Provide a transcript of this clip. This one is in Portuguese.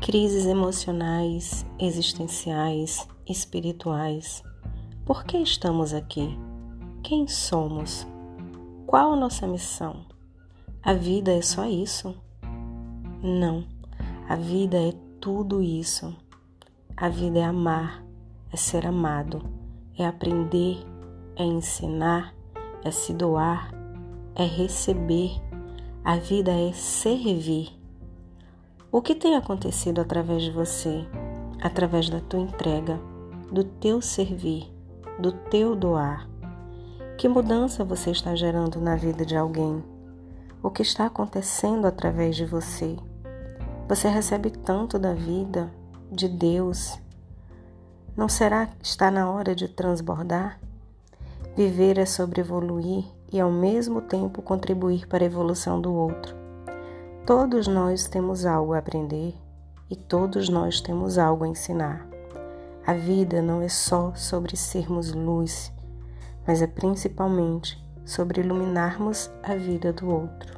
crises emocionais, existenciais, espirituais. Por que estamos aqui? Quem somos? Qual a nossa missão? A vida é só isso? Não, a vida é tudo isso. A vida é amar, é ser amado, é aprender, é ensinar, é se doar, é receber. A vida é servir. O que tem acontecido através de você, através da tua entrega, do teu servir, do teu doar? Que mudança você está gerando na vida de alguém? O que está acontecendo através de você? Você recebe tanto da vida, de Deus. Não será que está na hora de transbordar? Viver é sobre evoluir e ao mesmo tempo contribuir para a evolução do outro. Todos nós temos algo a aprender e todos nós temos algo a ensinar. A vida não é só sobre sermos luz, mas é principalmente sobre iluminarmos a vida do outro.